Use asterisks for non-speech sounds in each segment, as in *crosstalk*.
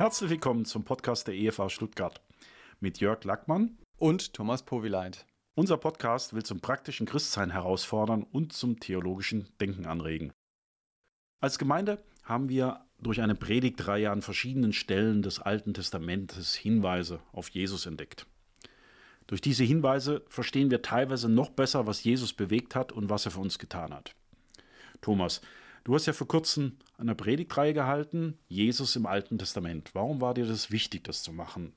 Herzlich willkommen zum Podcast der EFA Stuttgart mit Jörg Lackmann und Thomas Powileit. Unser Podcast will zum praktischen Christsein herausfordern und zum theologischen Denken anregen. Als Gemeinde haben wir durch eine Predigtreihe an verschiedenen Stellen des Alten Testamentes Hinweise auf Jesus entdeckt. Durch diese Hinweise verstehen wir teilweise noch besser, was Jesus bewegt hat und was er für uns getan hat. Thomas, Du hast ja vor kurzem eine Predigtreihe gehalten, Jesus im Alten Testament. Warum war dir das wichtig, das zu machen?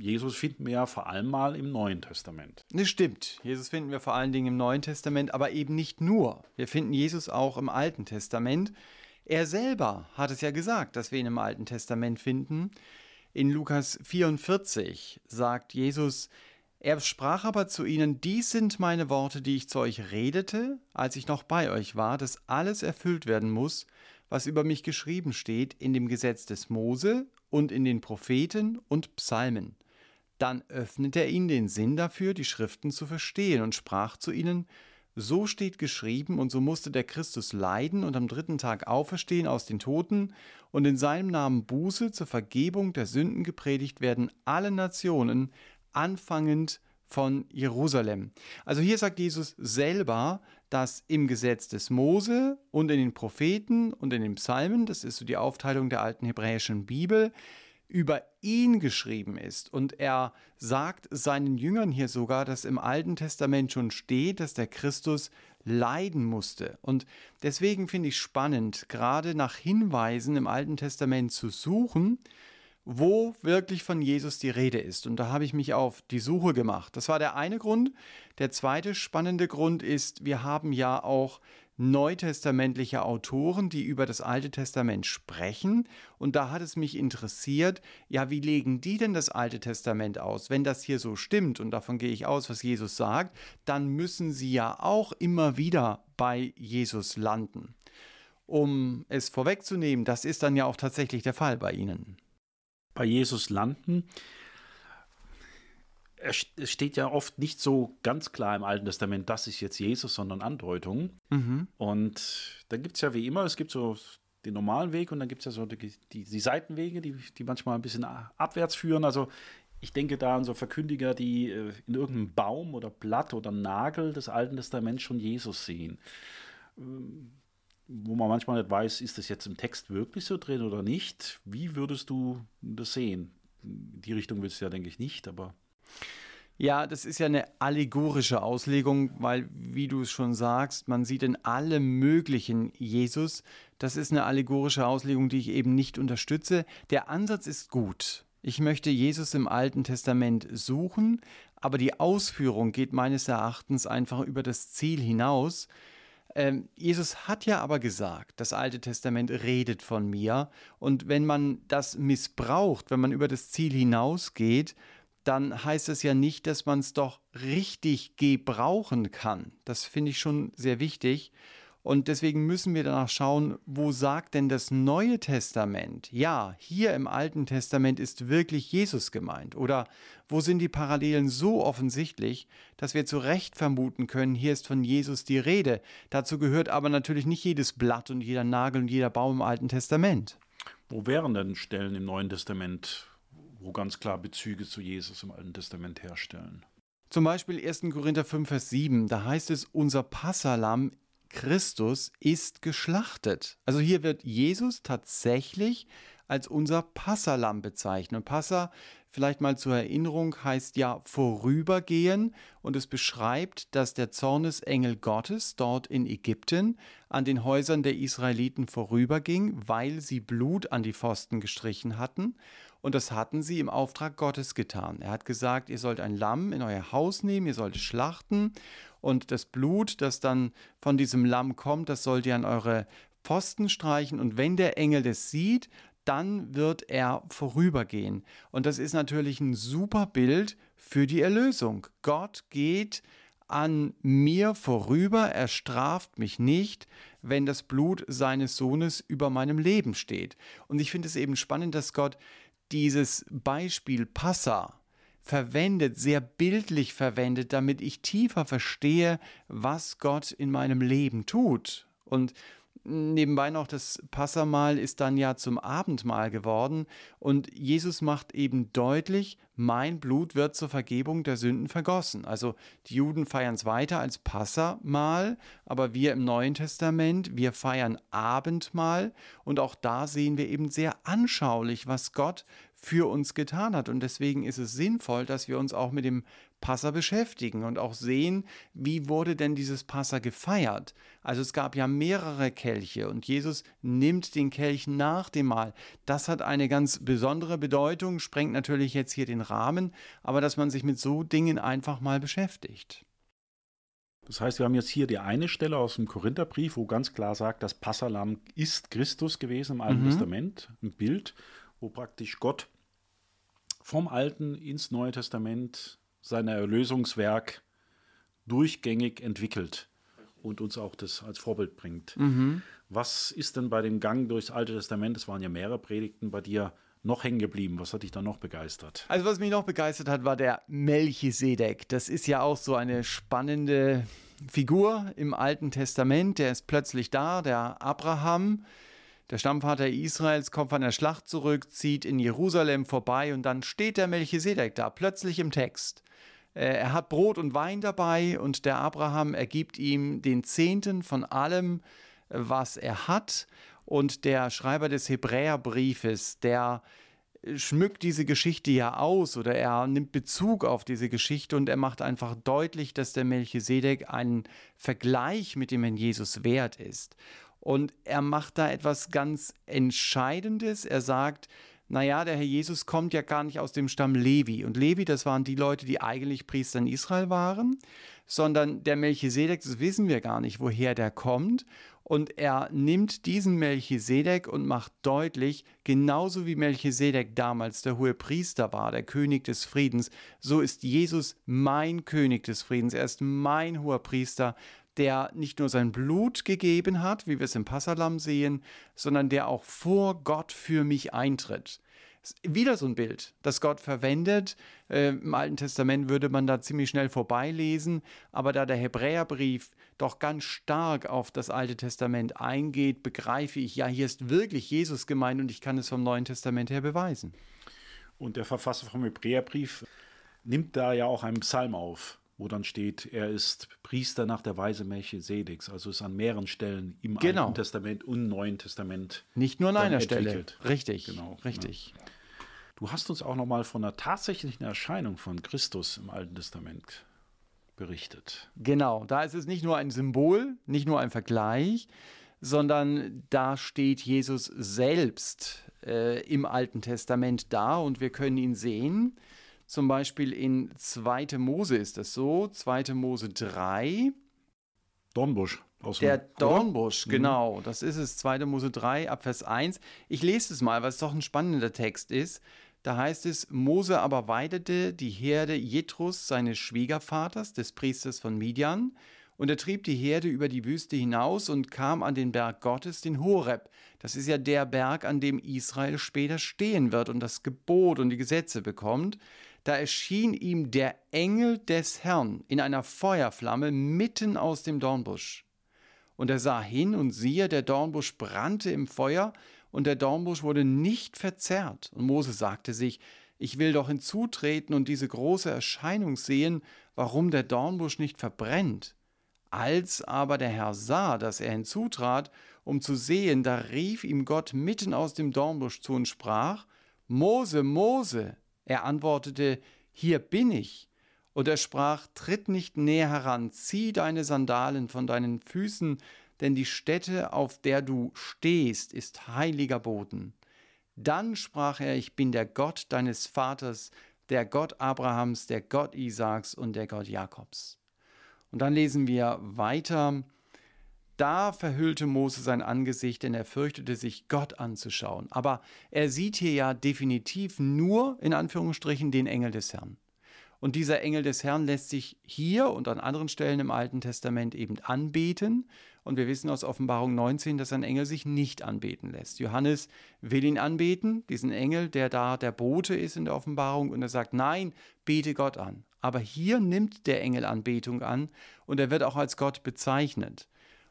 Jesus finden wir ja vor allem mal im Neuen Testament. Das stimmt. Jesus finden wir vor allen Dingen im Neuen Testament, aber eben nicht nur. Wir finden Jesus auch im Alten Testament. Er selber hat es ja gesagt, dass wir ihn im Alten Testament finden. In Lukas 44 sagt Jesus, er sprach aber zu ihnen, dies sind meine Worte, die ich zu euch redete, als ich noch bei euch war, dass alles erfüllt werden muss, was über mich geschrieben steht in dem Gesetz des Mose und in den Propheten und Psalmen. Dann öffnete er ihnen den Sinn dafür, die Schriften zu verstehen und sprach zu ihnen, so steht geschrieben, und so musste der Christus leiden und am dritten Tag auferstehen aus den Toten und in seinem Namen Buße zur Vergebung der Sünden gepredigt werden alle Nationen, anfangend von Jerusalem. Also hier sagt Jesus selber, dass im Gesetz des Mose und in den Propheten und in den Psalmen, das ist so die Aufteilung der alten hebräischen Bibel, über ihn geschrieben ist. Und er sagt seinen Jüngern hier sogar, dass im Alten Testament schon steht, dass der Christus leiden musste. Und deswegen finde ich spannend, gerade nach Hinweisen im Alten Testament zu suchen, wo wirklich von Jesus die Rede ist. Und da habe ich mich auf die Suche gemacht. Das war der eine Grund. Der zweite spannende Grund ist, wir haben ja auch neutestamentliche Autoren, die über das Alte Testament sprechen. Und da hat es mich interessiert, ja, wie legen die denn das Alte Testament aus? Wenn das hier so stimmt, und davon gehe ich aus, was Jesus sagt, dann müssen sie ja auch immer wieder bei Jesus landen. Um es vorwegzunehmen, das ist dann ja auch tatsächlich der Fall bei ihnen bei Jesus landen. Es steht ja oft nicht so ganz klar im Alten Testament, das ist jetzt Jesus, sondern Andeutungen. Mhm. Und da gibt es ja wie immer, es gibt so den normalen Weg und dann gibt es ja so die, die, die, Seitenwege, die, die manchmal ein bisschen abwärts führen. Also ich denke da an so Verkündiger, die äh, in irgendeinem Baum oder Blatt oder Nagel des Alten Testaments schon Jesus sehen. Wo man manchmal nicht weiß, ist das jetzt im Text wirklich so drin oder nicht. Wie würdest du das sehen? Die Richtung willst du ja, denke ich, nicht, aber. Ja, das ist ja eine allegorische Auslegung, weil, wie du es schon sagst, man sieht in allem Möglichen Jesus. Das ist eine allegorische Auslegung, die ich eben nicht unterstütze. Der Ansatz ist gut. Ich möchte Jesus im Alten Testament suchen, aber die Ausführung geht meines Erachtens einfach über das Ziel hinaus. Ähm, Jesus hat ja aber gesagt, das Alte Testament redet von mir. Und wenn man das missbraucht, wenn man über das Ziel hinausgeht, dann heißt es ja nicht, dass man es doch richtig gebrauchen kann. Das finde ich schon sehr wichtig. Und deswegen müssen wir danach schauen, wo sagt denn das Neue Testament? Ja, hier im Alten Testament ist wirklich Jesus gemeint. Oder wo sind die Parallelen so offensichtlich, dass wir zu Recht vermuten können, hier ist von Jesus die Rede. Dazu gehört aber natürlich nicht jedes Blatt und jeder Nagel und jeder Baum im Alten Testament. Wo wären denn Stellen im Neuen Testament, wo ganz klar Bezüge zu Jesus im Alten Testament herstellen? Zum Beispiel 1. Korinther 5, Vers 7, da heißt es, unser Passalam Christus ist geschlachtet. Also hier wird Jesus tatsächlich als unser Passalam bezeichnet. Und Passa, vielleicht mal zur Erinnerung, heißt ja vorübergehen und es beschreibt, dass der Zornesengel Gottes dort in Ägypten an den Häusern der Israeliten vorüberging, weil sie Blut an die Pfosten gestrichen hatten. Und das hatten sie im Auftrag Gottes getan. Er hat gesagt, ihr sollt ein Lamm in euer Haus nehmen, ihr sollt es schlachten und das Blut, das dann von diesem Lamm kommt, das sollt ihr an eure Pfosten streichen und wenn der Engel das sieht, dann wird er vorübergehen. Und das ist natürlich ein super Bild für die Erlösung. Gott geht an mir vorüber, er straft mich nicht, wenn das Blut seines Sohnes über meinem Leben steht. Und ich finde es eben spannend, dass Gott dieses Beispiel Passa verwendet, sehr bildlich verwendet, damit ich tiefer verstehe, was Gott in meinem Leben tut. Und Nebenbei noch, das Passamal ist dann ja zum Abendmahl geworden und Jesus macht eben deutlich, mein Blut wird zur Vergebung der Sünden vergossen. Also die Juden feiern es weiter als Passamal, aber wir im Neuen Testament, wir feiern Abendmahl und auch da sehen wir eben sehr anschaulich, was Gott für uns getan hat. Und deswegen ist es sinnvoll, dass wir uns auch mit dem Passa beschäftigen und auch sehen, wie wurde denn dieses Passa gefeiert. Also es gab ja mehrere Kelche und Jesus nimmt den Kelch nach dem Mahl. Das hat eine ganz besondere Bedeutung, sprengt natürlich jetzt hier den Rahmen, aber dass man sich mit so Dingen einfach mal beschäftigt. Das heißt, wir haben jetzt hier die eine Stelle aus dem Korintherbrief, wo ganz klar sagt, das Passalam ist Christus gewesen im Alten mhm. Testament, ein Bild, wo praktisch Gott vom Alten ins Neue Testament sein Erlösungswerk durchgängig entwickelt und uns auch das als Vorbild bringt. Mhm. Was ist denn bei dem Gang durchs Alte Testament, es waren ja mehrere Predigten bei dir, noch hängen geblieben? Was hat dich da noch begeistert? Also was mich noch begeistert hat, war der Melchisedek. Das ist ja auch so eine spannende Figur im Alten Testament. Der ist plötzlich da, der Abraham. Der Stammvater Israels kommt von der Schlacht zurück, zieht in Jerusalem vorbei und dann steht der Melchisedek da, plötzlich im Text. Äh, er hat Brot und Wein dabei und der Abraham ergibt ihm den Zehnten von allem, was er hat. Und der Schreiber des Hebräerbriefes, der schmückt diese Geschichte ja aus oder er nimmt Bezug auf diese Geschichte und er macht einfach deutlich, dass der Melchisedek einen Vergleich mit dem Herrn Jesus wert ist. Und er macht da etwas ganz Entscheidendes. Er sagt, naja, der Herr Jesus kommt ja gar nicht aus dem Stamm Levi. Und Levi, das waren die Leute, die eigentlich Priester in Israel waren, sondern der Melchisedek, das wissen wir gar nicht, woher der kommt. Und er nimmt diesen Melchisedek und macht deutlich, genauso wie Melchisedek damals der hohe Priester war, der König des Friedens, so ist Jesus mein König des Friedens. Er ist mein hoher Priester, der nicht nur sein Blut gegeben hat, wie wir es im Passalam sehen, sondern der auch vor Gott für mich eintritt. Wieder so ein Bild, das Gott verwendet. Äh, Im Alten Testament würde man da ziemlich schnell vorbeilesen, aber da der Hebräerbrief doch ganz stark auf das Alte Testament eingeht, begreife ich, ja, hier ist wirklich Jesus gemeint und ich kann es vom Neuen Testament her beweisen. Und der Verfasser vom Hebräerbrief nimmt da ja auch einen Psalm auf wo dann steht, er ist Priester nach der Weise Melchisedeks. Also ist an mehreren Stellen im genau. Alten Testament und Neuen Testament. Nicht nur an einer Stelle. Richtig. Genau. Richtig. Ja. Du hast uns auch nochmal von der tatsächlichen Erscheinung von Christus im Alten Testament berichtet. Genau. Da ist es nicht nur ein Symbol, nicht nur ein Vergleich, sondern da steht Jesus selbst äh, im Alten Testament da und wir können ihn sehen. Zum Beispiel in 2. Mose ist das so, 2. Mose 3. Dornbusch. Der Dornbusch, oder? Mhm. genau. Das ist es, 2. Mose 3, Abvers 1. Ich lese es mal, weil es doch ein spannender Text ist. Da heißt es, Mose aber weidete die Herde Jethros, seines Schwiegervaters, des Priesters von Midian, und er trieb die Herde über die Wüste hinaus und kam an den Berg Gottes, den Horeb. Das ist ja der Berg, an dem Israel später stehen wird und das Gebot und die Gesetze bekommt da erschien ihm der Engel des Herrn in einer Feuerflamme mitten aus dem Dornbusch. Und er sah hin und siehe, der Dornbusch brannte im Feuer, und der Dornbusch wurde nicht verzerrt. Und Mose sagte sich, ich will doch hinzutreten und diese große Erscheinung sehen, warum der Dornbusch nicht verbrennt. Als aber der Herr sah, dass er hinzutrat, um zu sehen, da rief ihm Gott mitten aus dem Dornbusch zu und sprach, Mose, Mose. Er antwortete, Hier bin ich. Und er sprach, Tritt nicht näher heran, zieh deine Sandalen von deinen Füßen, denn die Stätte, auf der du stehst, ist heiliger Boden. Dann sprach er, ich bin der Gott deines Vaters, der Gott Abrahams, der Gott Isaaks und der Gott Jakobs. Und dann lesen wir weiter, da verhüllte Mose sein Angesicht, denn er fürchtete sich, Gott anzuschauen. Aber er sieht hier ja definitiv nur, in Anführungsstrichen, den Engel des Herrn. Und dieser Engel des Herrn lässt sich hier und an anderen Stellen im Alten Testament eben anbeten. Und wir wissen aus Offenbarung 19, dass ein Engel sich nicht anbeten lässt. Johannes will ihn anbeten, diesen Engel, der da der Bote ist in der Offenbarung, und er sagt, nein, bete Gott an. Aber hier nimmt der Engel Anbetung an und er wird auch als Gott bezeichnet.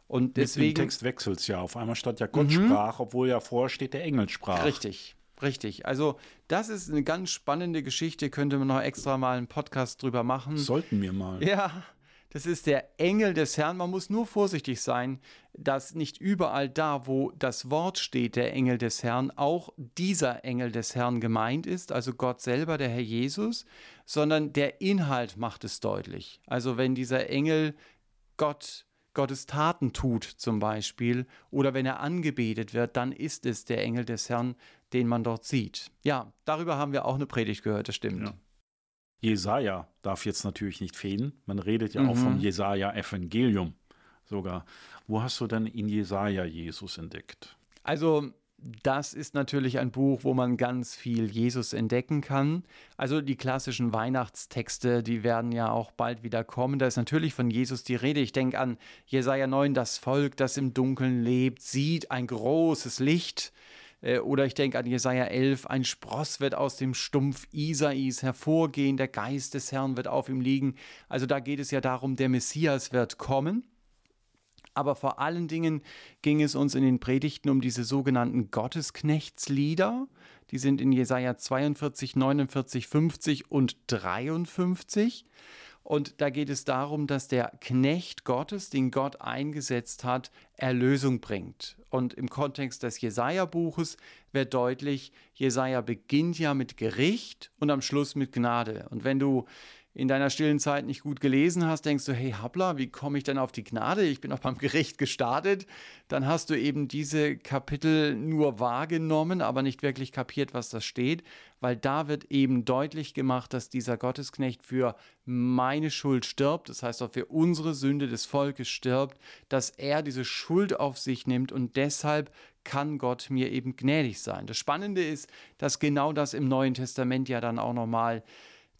Und deswegen. Mit dem Text wechselt es ja. Auf einmal statt ja Gott mhm. sprach, obwohl ja vorher steht, der Engel sprach. Richtig, richtig. Also, das ist eine ganz spannende Geschichte. Könnte man noch extra mal einen Podcast drüber machen. Sollten wir mal. Ja, das ist der Engel des Herrn. Man muss nur vorsichtig sein, dass nicht überall da, wo das Wort steht, der Engel des Herrn, auch dieser Engel des Herrn gemeint ist, also Gott selber, der Herr Jesus, sondern der Inhalt macht es deutlich. Also wenn dieser Engel Gott Gottes Taten tut zum Beispiel oder wenn er angebetet wird, dann ist es der Engel des Herrn, den man dort sieht. Ja, darüber haben wir auch eine Predigt gehört, das stimmt. Ja. Jesaja darf jetzt natürlich nicht fehlen. Man redet ja mhm. auch vom Jesaja-Evangelium sogar. Wo hast du denn in Jesaja Jesus entdeckt? Also, das ist natürlich ein Buch, wo man ganz viel Jesus entdecken kann. Also die klassischen Weihnachtstexte, die werden ja auch bald wieder kommen. Da ist natürlich von Jesus die Rede. Ich denke an Jesaja 9, das Volk, das im Dunkeln lebt, sieht ein großes Licht. Äh, oder ich denke an Jesaja 11, ein Spross wird aus dem Stumpf Isais hervorgehen, der Geist des Herrn wird auf ihm liegen. Also da geht es ja darum, der Messias wird kommen. Aber vor allen Dingen ging es uns in den Predigten um diese sogenannten Gottesknechtslieder. Die sind in Jesaja 42, 49, 50 und 53. Und da geht es darum, dass der Knecht Gottes, den Gott eingesetzt hat, Erlösung bringt. Und im Kontext des Jesaja-Buches wird deutlich, Jesaja beginnt ja mit Gericht und am Schluss mit Gnade. Und wenn du in deiner stillen Zeit nicht gut gelesen hast, denkst du, hey Habla, wie komme ich denn auf die Gnade? Ich bin auch beim *laughs* Gericht gestartet. Dann hast du eben diese Kapitel nur wahrgenommen, aber nicht wirklich kapiert, was da steht, weil da wird eben deutlich gemacht, dass dieser Gottesknecht für meine Schuld stirbt, das heißt auch für unsere Sünde des Volkes stirbt, dass er diese Schuld auf sich nimmt und deshalb kann Gott mir eben gnädig sein. Das Spannende ist, dass genau das im Neuen Testament ja dann auch nochmal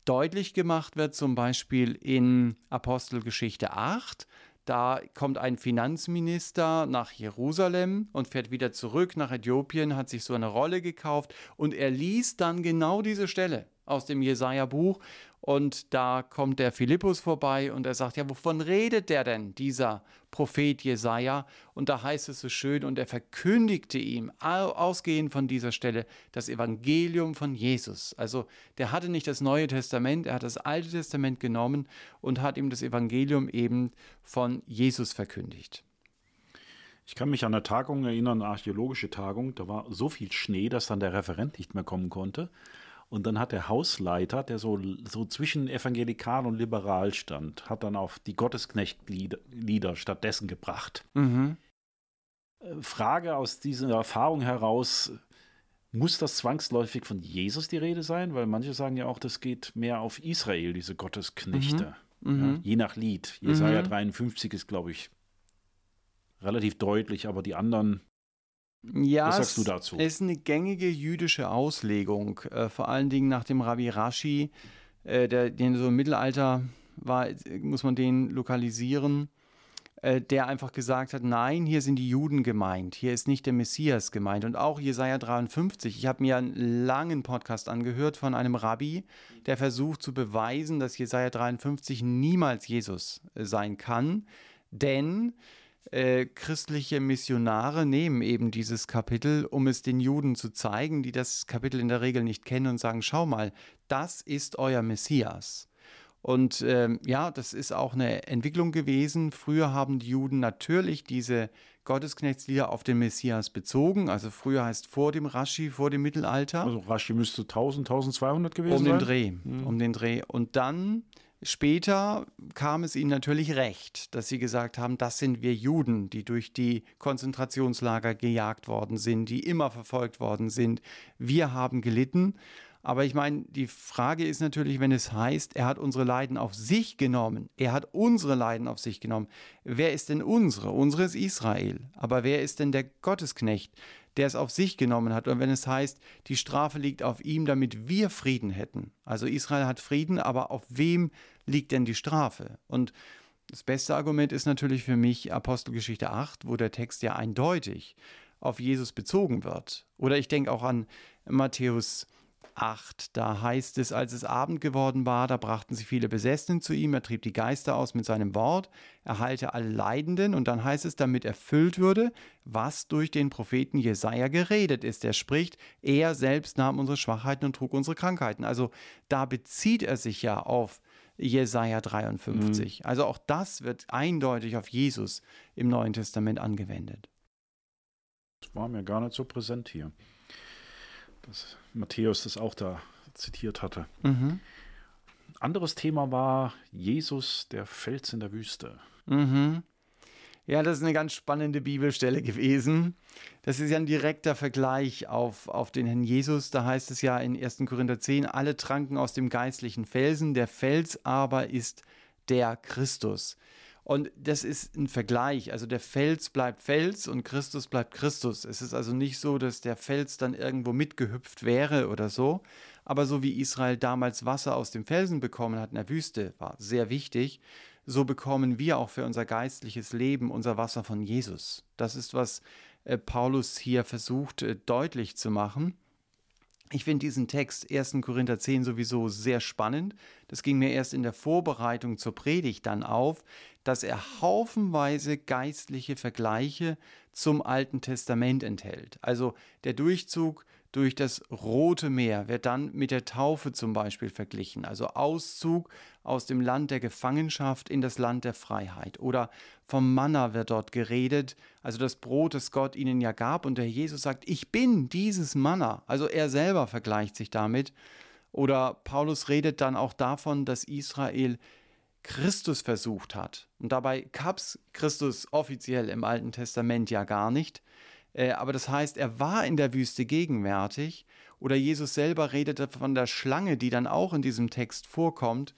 deutlich gemacht wird, zum Beispiel in Apostelgeschichte 8. Da kommt ein Finanzminister nach Jerusalem und fährt wieder zurück nach Äthiopien, hat sich so eine Rolle gekauft und er liest dann genau diese Stelle aus dem Jesaja-Buch und da kommt der Philippus vorbei und er sagt, ja, wovon redet der denn, dieser Prophet Jesaja? Und da heißt es so schön, und er verkündigte ihm, ausgehend von dieser Stelle, das Evangelium von Jesus. Also der hatte nicht das Neue Testament, er hat das Alte Testament genommen und hat ihm das Evangelium eben von Jesus verkündigt. Ich kann mich an eine Tagung erinnern, eine archäologische Tagung, da war so viel Schnee, dass dann der Referent nicht mehr kommen konnte. Und dann hat der Hausleiter, der so, so zwischen evangelikal und liberal stand, hat dann auf die Gottesknecht-Lieder stattdessen gebracht. Mhm. Äh, Frage aus dieser Erfahrung heraus, muss das zwangsläufig von Jesus die Rede sein? Weil manche sagen ja auch, das geht mehr auf Israel, diese Gottesknechte. Mhm. Mhm. Ja, je nach Lied. Jesaja 53 ist, glaube ich, relativ deutlich, aber die anderen ja, Was sagst du dazu? Es ist eine gängige jüdische Auslegung, äh, vor allen Dingen nach dem Rabbi Rashi, äh, der, den so im Mittelalter war, muss man den lokalisieren, äh, der einfach gesagt hat, nein, hier sind die Juden gemeint, hier ist nicht der Messias gemeint. Und auch Jesaja 53, ich habe mir einen langen Podcast angehört von einem Rabbi, der versucht zu beweisen, dass Jesaja 53 niemals Jesus sein kann, denn äh, christliche Missionare nehmen eben dieses Kapitel, um es den Juden zu zeigen, die das Kapitel in der Regel nicht kennen und sagen, schau mal, das ist euer Messias. Und ähm, ja, das ist auch eine Entwicklung gewesen. Früher haben die Juden natürlich diese Gottesknechtslieder auf den Messias bezogen. Also früher heißt vor dem Rashi, vor dem Mittelalter. Also Rashi müsste 1000, 1200 gewesen sein. Um den Dreh, mhm. um den Dreh. Und dann Später kam es ihnen natürlich recht, dass sie gesagt haben, das sind wir Juden, die durch die Konzentrationslager gejagt worden sind, die immer verfolgt worden sind. Wir haben gelitten. Aber ich meine, die Frage ist natürlich, wenn es heißt, er hat unsere Leiden auf sich genommen, er hat unsere Leiden auf sich genommen. Wer ist denn unsere? Unsere ist Israel. Aber wer ist denn der Gottesknecht, der es auf sich genommen hat? Und wenn es heißt, die Strafe liegt auf ihm, damit wir Frieden hätten. Also Israel hat Frieden, aber auf wem liegt denn die Strafe? Und das beste Argument ist natürlich für mich Apostelgeschichte 8, wo der Text ja eindeutig auf Jesus bezogen wird. Oder ich denke auch an Matthäus 8. Da heißt es, als es Abend geworden war, da brachten sie viele Besessenen zu ihm, er trieb die Geister aus mit seinem Wort, er heilte alle Leidenden und dann heißt es, damit erfüllt würde, was durch den Propheten Jesaja geredet ist. Er spricht, er selbst nahm unsere Schwachheiten und trug unsere Krankheiten. Also da bezieht er sich ja auf Jesaja 53. Mhm. Also auch das wird eindeutig auf Jesus im Neuen Testament angewendet. Das war mir gar nicht so präsent hier dass Matthäus das auch da zitiert hatte. Mhm. Anderes Thema war Jesus, der Fels in der Wüste. Mhm. Ja, das ist eine ganz spannende Bibelstelle gewesen. Das ist ja ein direkter Vergleich auf, auf den Herrn Jesus. Da heißt es ja in 1. Korinther 10, alle tranken aus dem geistlichen Felsen, der Fels aber ist der Christus. Und das ist ein Vergleich. Also der Fels bleibt Fels und Christus bleibt Christus. Es ist also nicht so, dass der Fels dann irgendwo mitgehüpft wäre oder so. Aber so wie Israel damals Wasser aus dem Felsen bekommen hat in der Wüste, war sehr wichtig, so bekommen wir auch für unser geistliches Leben unser Wasser von Jesus. Das ist, was äh, Paulus hier versucht äh, deutlich zu machen. Ich finde diesen Text 1. Korinther 10 sowieso sehr spannend. Das ging mir erst in der Vorbereitung zur Predigt dann auf, dass er haufenweise geistliche Vergleiche zum Alten Testament enthält. Also der Durchzug durch das Rote Meer wird dann mit der Taufe zum Beispiel verglichen, also Auszug aus dem Land der Gefangenschaft in das Land der Freiheit. Oder vom Manna wird dort geredet, also das Brot, das Gott ihnen ja gab. Und der Jesus sagt, ich bin dieses Manna. Also er selber vergleicht sich damit. Oder Paulus redet dann auch davon, dass Israel Christus versucht hat. Und dabei gab es Christus offiziell im Alten Testament ja gar nicht. Äh, aber das heißt, er war in der Wüste gegenwärtig. Oder Jesus selber redete von der Schlange, die dann auch in diesem Text vorkommt,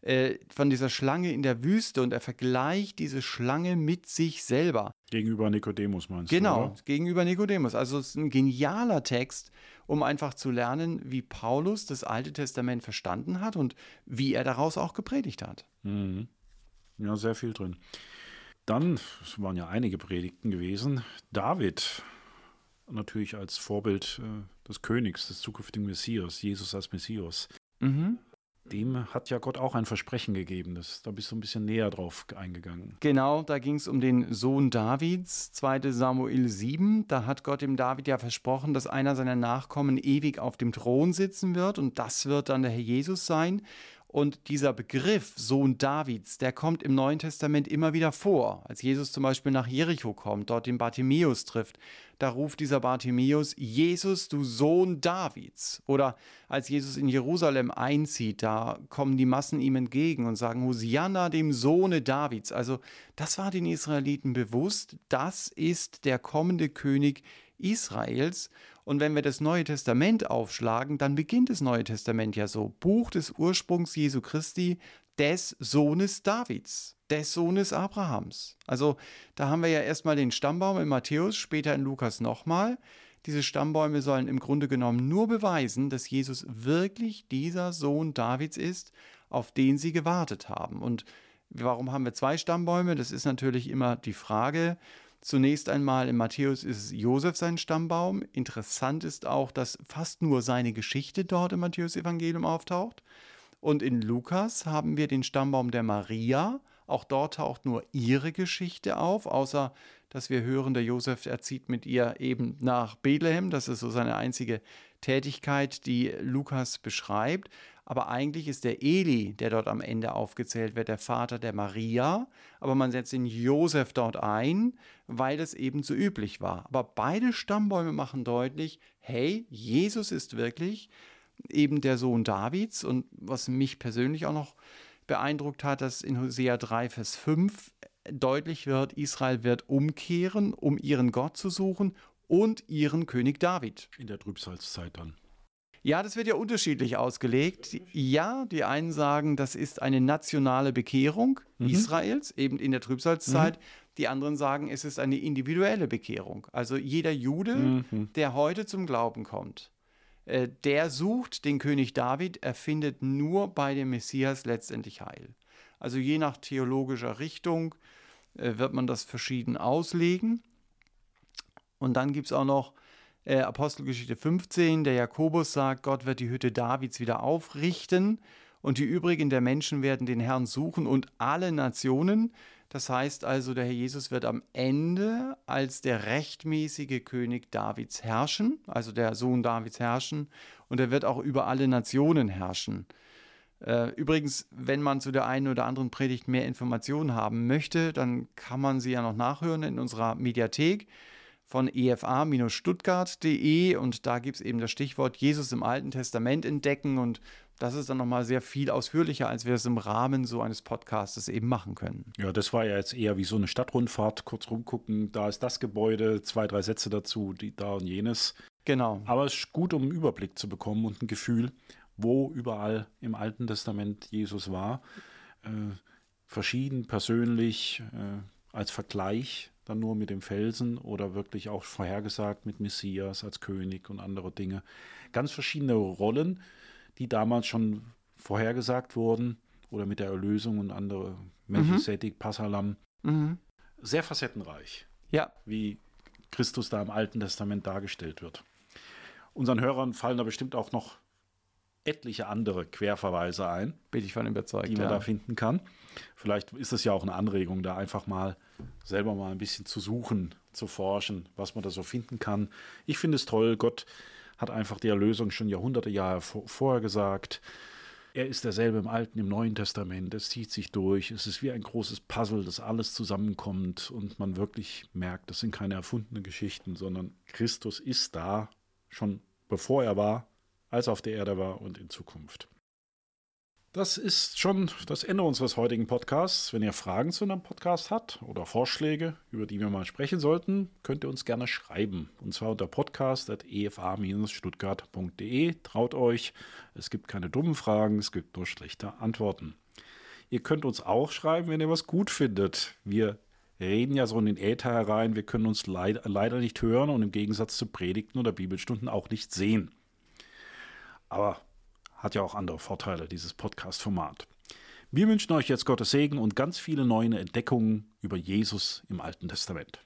äh, von dieser Schlange in der Wüste und er vergleicht diese Schlange mit sich selber. Gegenüber Nikodemus meinst genau, du? Genau, gegenüber Nikodemus. Also es ist ein genialer Text, um einfach zu lernen, wie Paulus das Alte Testament verstanden hat und wie er daraus auch gepredigt hat. Mhm. Ja, sehr viel drin. Dann, es waren ja einige Predigten gewesen, David, natürlich als Vorbild äh, des Königs, des zukünftigen Messias, Jesus als Messias. Mhm. Dem hat ja Gott auch ein Versprechen gegeben. Das, da bist du ein bisschen näher drauf eingegangen. Genau, da ging es um den Sohn Davids, 2 Samuel 7. Da hat Gott dem David ja versprochen, dass einer seiner Nachkommen ewig auf dem Thron sitzen wird und das wird dann der Herr Jesus sein. Und dieser Begriff Sohn Davids, der kommt im Neuen Testament immer wieder vor. Als Jesus zum Beispiel nach Jericho kommt, dort den Bartimäus trifft, da ruft dieser Bartimäus, Jesus, du Sohn Davids. Oder als Jesus in Jerusalem einzieht, da kommen die Massen ihm entgegen und sagen, Hosianna dem Sohne Davids. Also das war den Israeliten bewusst, das ist der kommende König Israels. Und wenn wir das Neue Testament aufschlagen, dann beginnt das Neue Testament ja so. Buch des Ursprungs Jesu Christi, des Sohnes Davids, des Sohnes Abrahams. Also da haben wir ja erstmal den Stammbaum in Matthäus, später in Lukas nochmal. Diese Stammbäume sollen im Grunde genommen nur beweisen, dass Jesus wirklich dieser Sohn Davids ist, auf den sie gewartet haben. Und warum haben wir zwei Stammbäume? Das ist natürlich immer die Frage. Zunächst einmal in Matthäus ist Josef sein Stammbaum. Interessant ist auch, dass fast nur seine Geschichte dort im Matthäus-Evangelium auftaucht. Und in Lukas haben wir den Stammbaum der Maria. Auch dort taucht nur ihre Geschichte auf, außer dass wir hören, der Josef erzieht mit ihr eben nach Bethlehem. Das ist so seine einzige Tätigkeit, die Lukas beschreibt. Aber eigentlich ist der Eli, der dort am Ende aufgezählt wird, der Vater der Maria. Aber man setzt den Josef dort ein, weil das eben so üblich war. Aber beide Stammbäume machen deutlich, hey, Jesus ist wirklich eben der Sohn Davids. Und was mich persönlich auch noch beeindruckt hat, dass in Hosea 3, Vers 5 deutlich wird, Israel wird umkehren, um ihren Gott zu suchen und ihren König David. In der Trübsalzeit dann. Ja, das wird ja unterschiedlich ausgelegt. Ja, die einen sagen, das ist eine nationale Bekehrung mhm. Israels, eben in der Trübsalzeit. Mhm. Die anderen sagen, es ist eine individuelle Bekehrung. Also jeder Jude, mhm. der heute zum Glauben kommt, äh, der sucht den König David, er findet nur bei dem Messias letztendlich Heil. Also je nach theologischer Richtung äh, wird man das verschieden auslegen. Und dann gibt es auch noch Äh, Apostelgeschichte 15, der Jakobus sagt, Gott wird die Hütte Davids wieder aufrichten und die übrigen der Menschen werden den Herrn suchen und alle Nationen. Das heißt also, der Herr Jesus wird am Ende als der rechtmäßige König Davids herrschen, also der Sohn Davids herrschen, und er wird auch über alle Nationen herrschen. Äh, übrigens, wenn man zu der einen oder anderen Predigt mehr Informationen haben möchte, dann kann man sie ja noch nachhören in unserer Mediathek von efa-stuttgart.de und da gibt es eben das Stichwort Jesus im Alten Testament entdecken und das ist dann nochmal sehr viel ausführlicher, als wir es im Rahmen so eines Podcastes eben machen können. Ja, das war ja jetzt eher wie so eine Stadtrundfahrt, kurz rumgucken, da ist das Gebäude, zwei, drei Sätze dazu, die da und jenes. Genau. Aber es ist gut, um einen Überblick zu bekommen und ein Gefühl, wo überall im Alten Testament Jesus war. Äh, verschieden, persönlich, äh, als Vergleich dann nur mit dem Felsen oder wirklich auch vorhergesagt mit Messias als König und andere Dinge. Ganz verschiedene Rollen, die damals schon vorhergesagt wurden oder mit der Erlösung und andere Melchisedek, mhm. Passalam. Mhm. Sehr facettenreich. Ja. Wie Christus da im Alten Testament dargestellt wird. Unseren Hörern fallen da bestimmt auch noch etliche andere Querverweise ein. Bin ich von überzeugt. Die man ja. da finden kann. Vielleicht ist es ja auch eine Anregung, da einfach mal selber mal ein bisschen zu suchen, zu forschen, was man da so finden kann. Ich finde es toll, Gott hat einfach die Erlösung schon Jahrhunderte Jahre vorher gesagt. Er ist derselbe im Alten, im Neuen Testament. Es zieht sich durch. Es ist wie ein großes Puzzle, das alles zusammenkommt und man wirklich merkt, das sind keine erfundenen Geschichten, sondern Christus ist da, schon bevor er war, als auf der Erde war und in Zukunft. Das ist schon das Ende unseres heutigen Podcasts. Wenn ihr Fragen zu einem Podcast habt oder Vorschläge, über die wir mal sprechen sollten, könnt ihr uns gerne schreiben. Und zwar unter podcast.efa-stuttgart.de. Traut euch, es gibt keine dummen Fragen, es gibt nur schlechte Antworten. Ihr könnt uns auch schreiben, wenn ihr was gut findet. Wir reden ja so in den Äther herein, wir können uns leid leider nicht hören und im Gegensatz zu Predigten oder Bibelstunden auch nicht sehen. Aber hat ja auch andere Vorteile, dieses Podcast-Format. Wir wünschen euch jetzt Gottes Segen und ganz viele neue Entdeckungen über Jesus im Alten Testament.